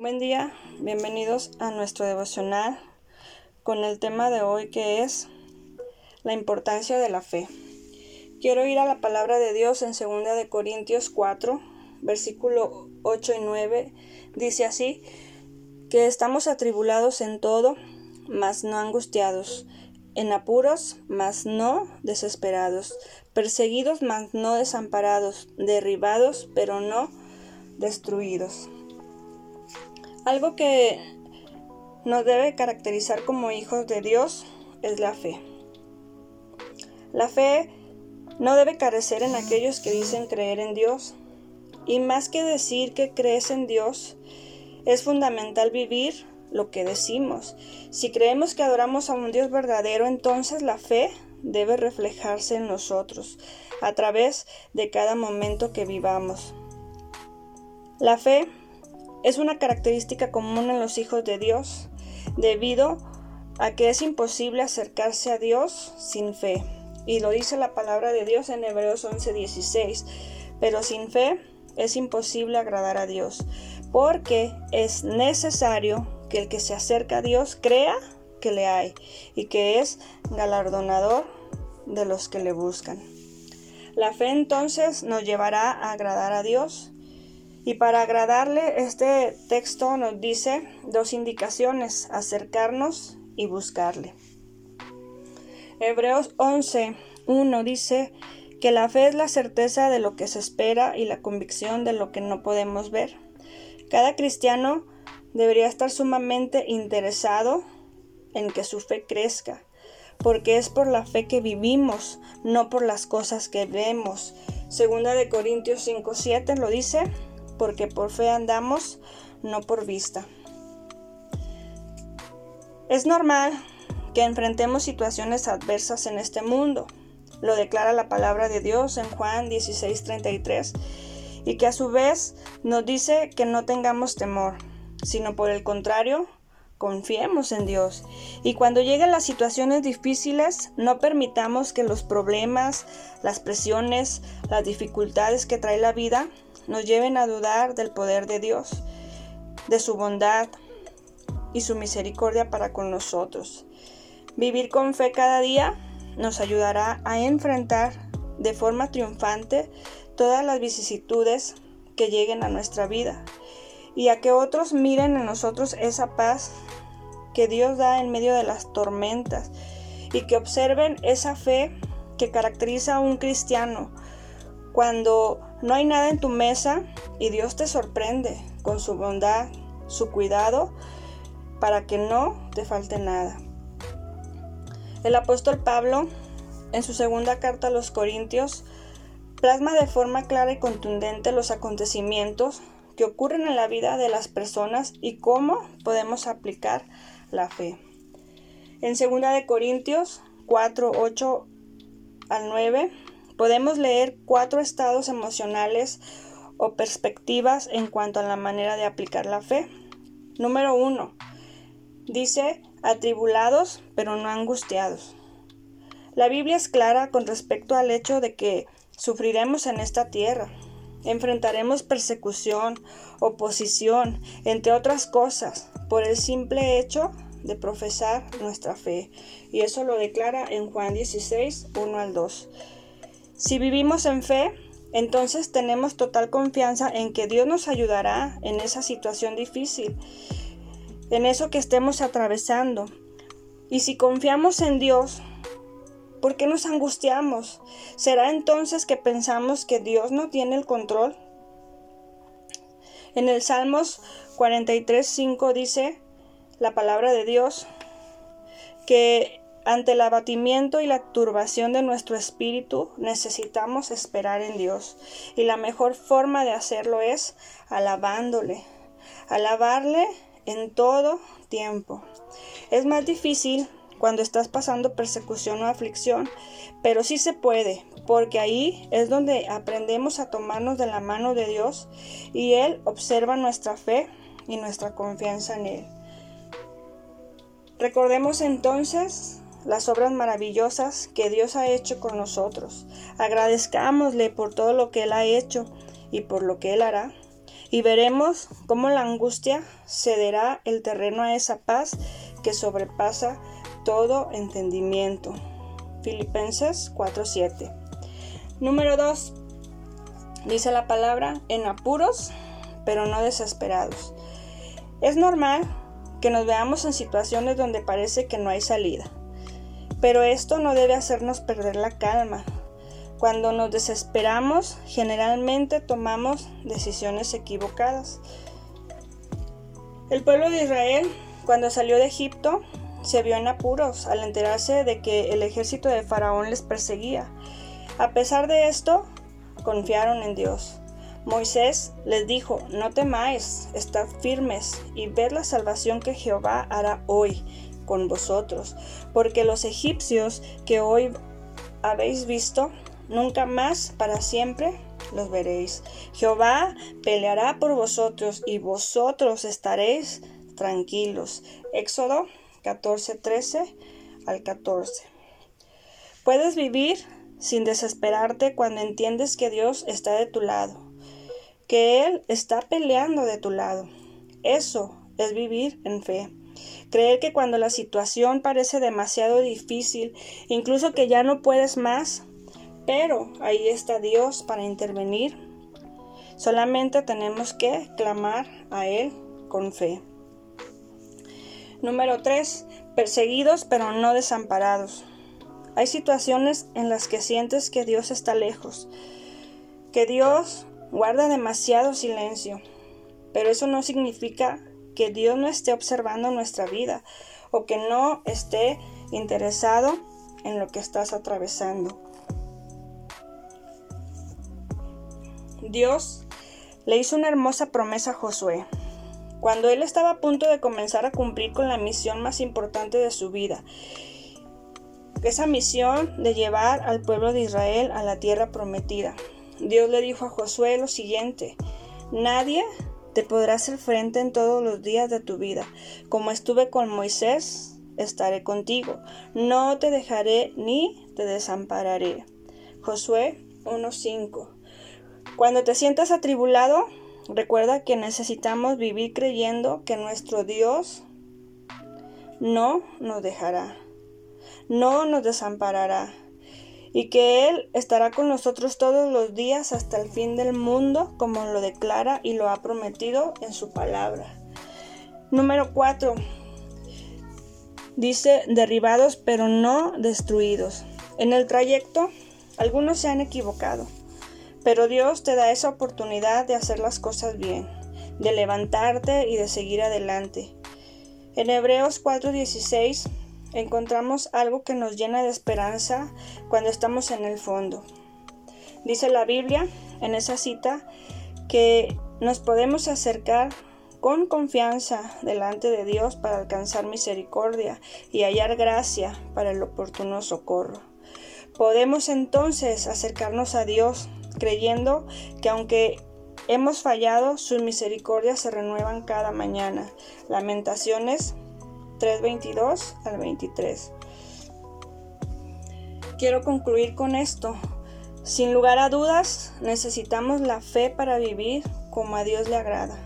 Buen día, bienvenidos a nuestro devocional con el tema de hoy que es la importancia de la fe. Quiero ir a la palabra de Dios en 2 de Corintios 4, versículo 8 y 9. Dice así, que estamos atribulados en todo, mas no angustiados, en apuros, mas no desesperados, perseguidos, mas no desamparados, derribados, pero no destruidos. Algo que nos debe caracterizar como hijos de Dios es la fe. La fe no debe carecer en aquellos que dicen creer en Dios. Y más que decir que crees en Dios, es fundamental vivir lo que decimos. Si creemos que adoramos a un Dios verdadero, entonces la fe debe reflejarse en nosotros a través de cada momento que vivamos. La fe es una característica común en los hijos de Dios, debido a que es imposible acercarse a Dios sin fe. Y lo dice la palabra de Dios en Hebreos 11:16. Pero sin fe es imposible agradar a Dios, porque es necesario que el que se acerca a Dios crea que le hay y que es galardonador de los que le buscan. La fe entonces nos llevará a agradar a Dios y para agradarle, este texto nos dice dos indicaciones, acercarnos y buscarle. Hebreos 11, 1 dice que la fe es la certeza de lo que se espera y la convicción de lo que no podemos ver. Cada cristiano debería estar sumamente interesado en que su fe crezca, porque es por la fe que vivimos, no por las cosas que vemos. Segunda de Corintios 5:7 lo dice, porque por fe andamos, no por vista. Es normal que enfrentemos situaciones adversas en este mundo. Lo declara la palabra de Dios en Juan 16:33 y que a su vez nos dice que no tengamos temor, sino por el contrario, confiemos en Dios. Y cuando lleguen las situaciones difíciles, no permitamos que los problemas, las presiones, las dificultades que trae la vida nos lleven a dudar del poder de Dios, de su bondad y su misericordia para con nosotros. Vivir con fe cada día nos ayudará a enfrentar de forma triunfante todas las vicisitudes que lleguen a nuestra vida y a que otros miren en nosotros esa paz que Dios da en medio de las tormentas y que observen esa fe que caracteriza a un cristiano cuando no hay nada en tu mesa y Dios te sorprende con su bondad, su cuidado, para que no te falte nada. El apóstol Pablo, en su segunda carta a los Corintios, plasma de forma clara y contundente los acontecimientos que ocurren en la vida de las personas y cómo podemos aplicar la fe. En 2 de Corintios 4, 8 al 9 podemos leer cuatro estados emocionales o perspectivas en cuanto a la manera de aplicar la fe. Número uno, dice atribulados pero no angustiados. La Biblia es clara con respecto al hecho de que sufriremos en esta tierra. Enfrentaremos persecución, oposición, entre otras cosas, por el simple hecho de profesar nuestra fe. Y eso lo declara en Juan 16, 1 al 2. Si vivimos en fe, entonces tenemos total confianza en que Dios nos ayudará en esa situación difícil, en eso que estemos atravesando. Y si confiamos en Dios, ¿por qué nos angustiamos? ¿Será entonces que pensamos que Dios no tiene el control? En el Salmos 43.5 dice la palabra de Dios que ante el abatimiento y la turbación de nuestro espíritu necesitamos esperar en Dios y la mejor forma de hacerlo es alabándole, alabarle en todo tiempo. Es más difícil cuando estás pasando persecución o aflicción, pero sí se puede, porque ahí es donde aprendemos a tomarnos de la mano de Dios y Él observa nuestra fe y nuestra confianza en Él. Recordemos entonces las obras maravillosas que Dios ha hecho con nosotros. Agradezcámosle por todo lo que Él ha hecho y por lo que Él hará. y veremos cómo la angustia cederá el terreno a esa paz que sobrepasa todo entendimiento. Filipenses 4:7. Número 2. Dice la palabra, en apuros, pero no desesperados. Es normal que nos veamos en situaciones donde parece que no hay salida, pero esto no debe hacernos perder la calma. Cuando nos desesperamos, generalmente tomamos decisiones equivocadas. El pueblo de Israel, cuando salió de Egipto, se vio en apuros al enterarse de que el ejército de Faraón les perseguía. A pesar de esto, confiaron en Dios. Moisés les dijo, no temáis, estad firmes y ved la salvación que Jehová hará hoy con vosotros, porque los egipcios que hoy habéis visto, nunca más para siempre los veréis. Jehová peleará por vosotros y vosotros estaréis tranquilos. Éxodo 14, 13 al 14. Puedes vivir sin desesperarte cuando entiendes que Dios está de tu lado, que Él está peleando de tu lado. Eso es vivir en fe. Creer que cuando la situación parece demasiado difícil, incluso que ya no puedes más, pero ahí está Dios para intervenir. Solamente tenemos que clamar a Él con fe. Número 3. Perseguidos pero no desamparados. Hay situaciones en las que sientes que Dios está lejos, que Dios guarda demasiado silencio, pero eso no significa Dios no esté observando nuestra vida o que no esté interesado en lo que estás atravesando. Dios le hizo una hermosa promesa a Josué. Cuando él estaba a punto de comenzar a cumplir con la misión más importante de su vida, esa misión de llevar al pueblo de Israel a la tierra prometida. Dios le dijo a Josué lo siguiente, nadie te podrá hacer frente en todos los días de tu vida. Como estuve con Moisés, estaré contigo. No te dejaré ni te desampararé. Josué 1.5. Cuando te sientas atribulado, Recuerda que necesitamos vivir creyendo que nuestro Dios no nos dejará, no nos desamparará y que Él estará con nosotros todos los días hasta el fin del mundo, como lo declara y lo ha prometido en su palabra. Número 4. Dice, derribados pero no destruidos. En el trayecto, algunos se han equivocado pero Dios te da esa oportunidad de hacer las cosas bien, de levantarte y de seguir adelante. En Hebreos 4:16 encontramos algo que nos llena de esperanza cuando estamos en el fondo. Dice la Biblia en esa cita que nos podemos acercar con confianza delante de Dios para alcanzar misericordia y hallar gracia para el oportuno socorro. Podemos entonces acercarnos a Dios creyendo que aunque hemos fallado, sus misericordias se renuevan cada mañana. Lamentaciones 3:22 al 23. Quiero concluir con esto. Sin lugar a dudas, necesitamos la fe para vivir como a Dios le agrada.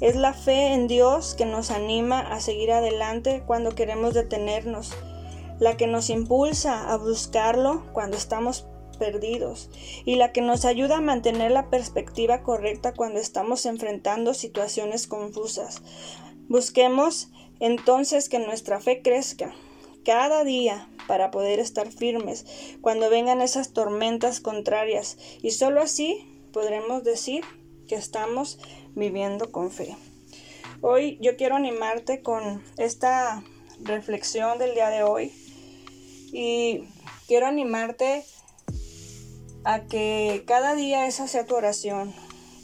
Es la fe en Dios que nos anima a seguir adelante cuando queremos detenernos, la que nos impulsa a buscarlo cuando estamos perdidos y la que nos ayuda a mantener la perspectiva correcta cuando estamos enfrentando situaciones confusas. Busquemos entonces que nuestra fe crezca cada día para poder estar firmes cuando vengan esas tormentas contrarias y solo así podremos decir que estamos viviendo con fe. Hoy yo quiero animarte con esta reflexión del día de hoy y quiero animarte a que cada día esa sea tu oración,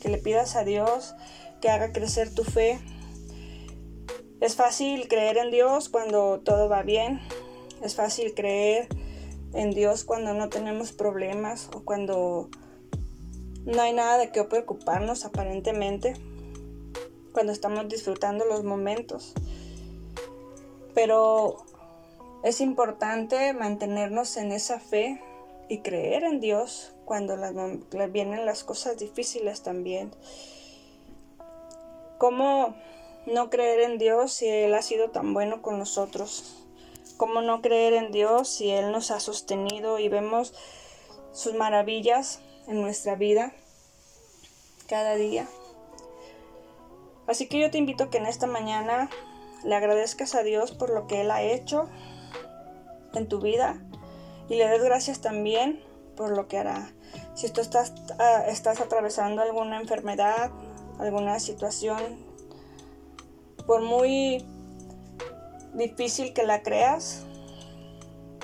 que le pidas a Dios que haga crecer tu fe. Es fácil creer en Dios cuando todo va bien, es fácil creer en Dios cuando no tenemos problemas o cuando no hay nada de qué preocuparnos aparentemente, cuando estamos disfrutando los momentos. Pero es importante mantenernos en esa fe y creer en Dios cuando vienen las cosas difíciles también. ¿Cómo no creer en Dios si Él ha sido tan bueno con nosotros? ¿Cómo no creer en Dios si Él nos ha sostenido y vemos sus maravillas en nuestra vida cada día? Así que yo te invito a que en esta mañana le agradezcas a Dios por lo que Él ha hecho en tu vida y le des gracias también por lo que hará. Si tú estás, ah, estás atravesando alguna enfermedad, alguna situación, por muy difícil que la creas,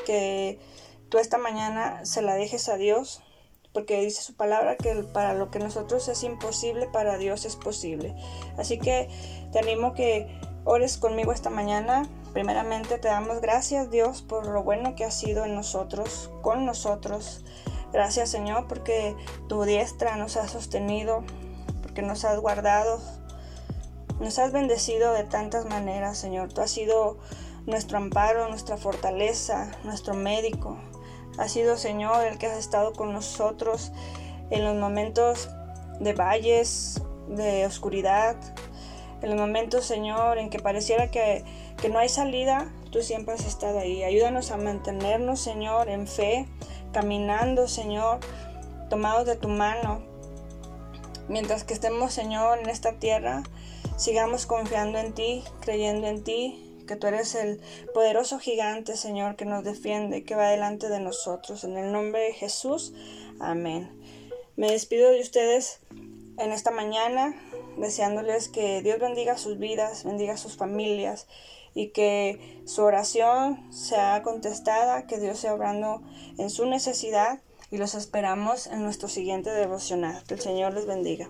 que tú esta mañana se la dejes a Dios, porque dice su palabra que para lo que nosotros es imposible, para Dios es posible. Así que te animo que ores conmigo esta mañana. Primeramente te damos gracias Dios por lo bueno que has sido en nosotros, con nosotros. Gracias Señor porque tu diestra nos ha sostenido, porque nos has guardado, nos has bendecido de tantas maneras, Señor. Tú has sido nuestro amparo, nuestra fortaleza, nuestro médico. Has sido, Señor, el que has estado con nosotros en los momentos de valles, de oscuridad, en los momentos, Señor, en que pareciera que, que no hay salida, tú siempre has estado ahí. Ayúdanos a mantenernos, Señor, en fe, caminando, Señor, tomados de tu mano, Mientras que estemos, Señor, en esta tierra, sigamos confiando en ti, creyendo en ti, que tú eres el poderoso gigante, Señor, que nos defiende, que va delante de nosotros. En el nombre de Jesús, amén. Me despido de ustedes en esta mañana, deseándoles que Dios bendiga sus vidas, bendiga sus familias y que su oración sea contestada, que Dios sea obrando en su necesidad y los esperamos en nuestro siguiente devocional. Que el Señor les bendiga.